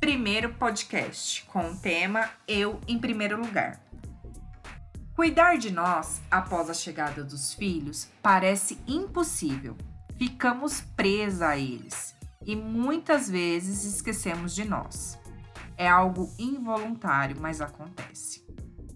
primeiro podcast com o tema Eu em Primeiro Lugar. Cuidar de nós após a chegada dos filhos parece impossível. Ficamos presa a eles e muitas vezes esquecemos de nós. É algo involuntário, mas acontece.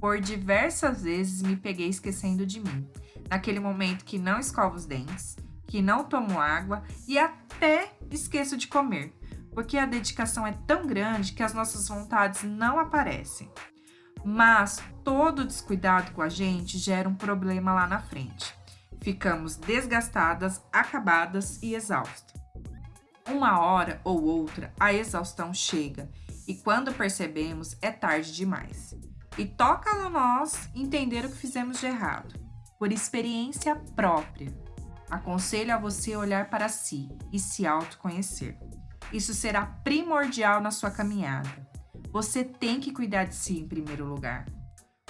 Por diversas vezes me peguei esquecendo de mim, naquele momento que não escovo os dentes, que não tomo água e até esqueço de comer, porque a dedicação é tão grande que as nossas vontades não aparecem. Mas todo descuidado com a gente gera um problema lá na frente. Ficamos desgastadas, acabadas e exaustas. Uma hora ou outra a exaustão chega e quando percebemos é tarde demais. E toca a nós entender o que fizemos de errado, por experiência própria. Aconselho a você olhar para si e se autoconhecer. Isso será primordial na sua caminhada. Você tem que cuidar de si em primeiro lugar.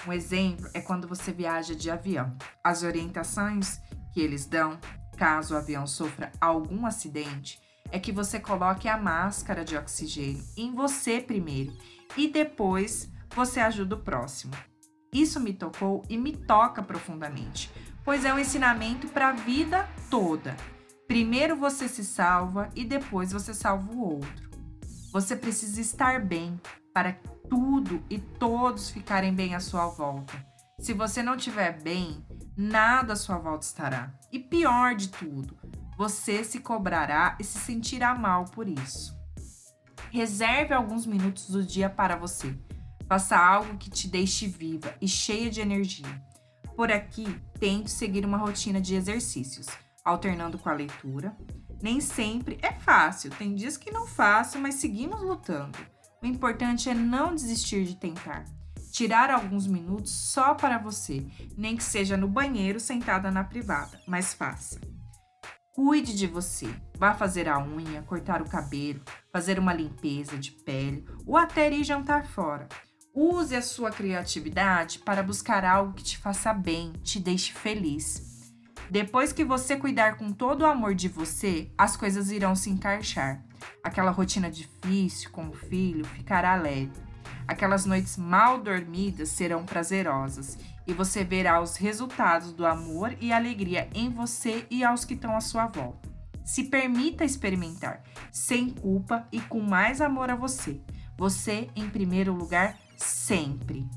Um exemplo é quando você viaja de avião. As orientações que eles dão, caso o avião sofra algum acidente, é que você coloque a máscara de oxigênio em você primeiro e depois você ajuda o próximo. Isso me tocou e me toca profundamente, pois é um ensinamento para a vida toda. Primeiro você se salva e depois você salva o outro. Você precisa estar bem para tudo e todos ficarem bem à sua volta. Se você não estiver bem, nada à sua volta estará. E pior de tudo, você se cobrará e se sentirá mal por isso. Reserve alguns minutos do dia para você. Faça algo que te deixe viva e cheia de energia. Por aqui, tente seguir uma rotina de exercícios, alternando com a leitura. Nem sempre é fácil, tem dias que não faço, mas seguimos lutando. O importante é não desistir de tentar. Tirar alguns minutos só para você, nem que seja no banheiro sentada na privada, mas faça. Cuide de você. Vá fazer a unha, cortar o cabelo, fazer uma limpeza de pele ou até ir jantar fora. Use a sua criatividade para buscar algo que te faça bem, te deixe feliz. Depois que você cuidar com todo o amor de você, as coisas irão se encaixar. Aquela rotina difícil com o filho ficará leve. Aquelas noites mal dormidas serão prazerosas e você verá os resultados do amor e alegria em você e aos que estão à sua volta. Se permita experimentar, sem culpa e com mais amor a você. Você em primeiro lugar, sempre.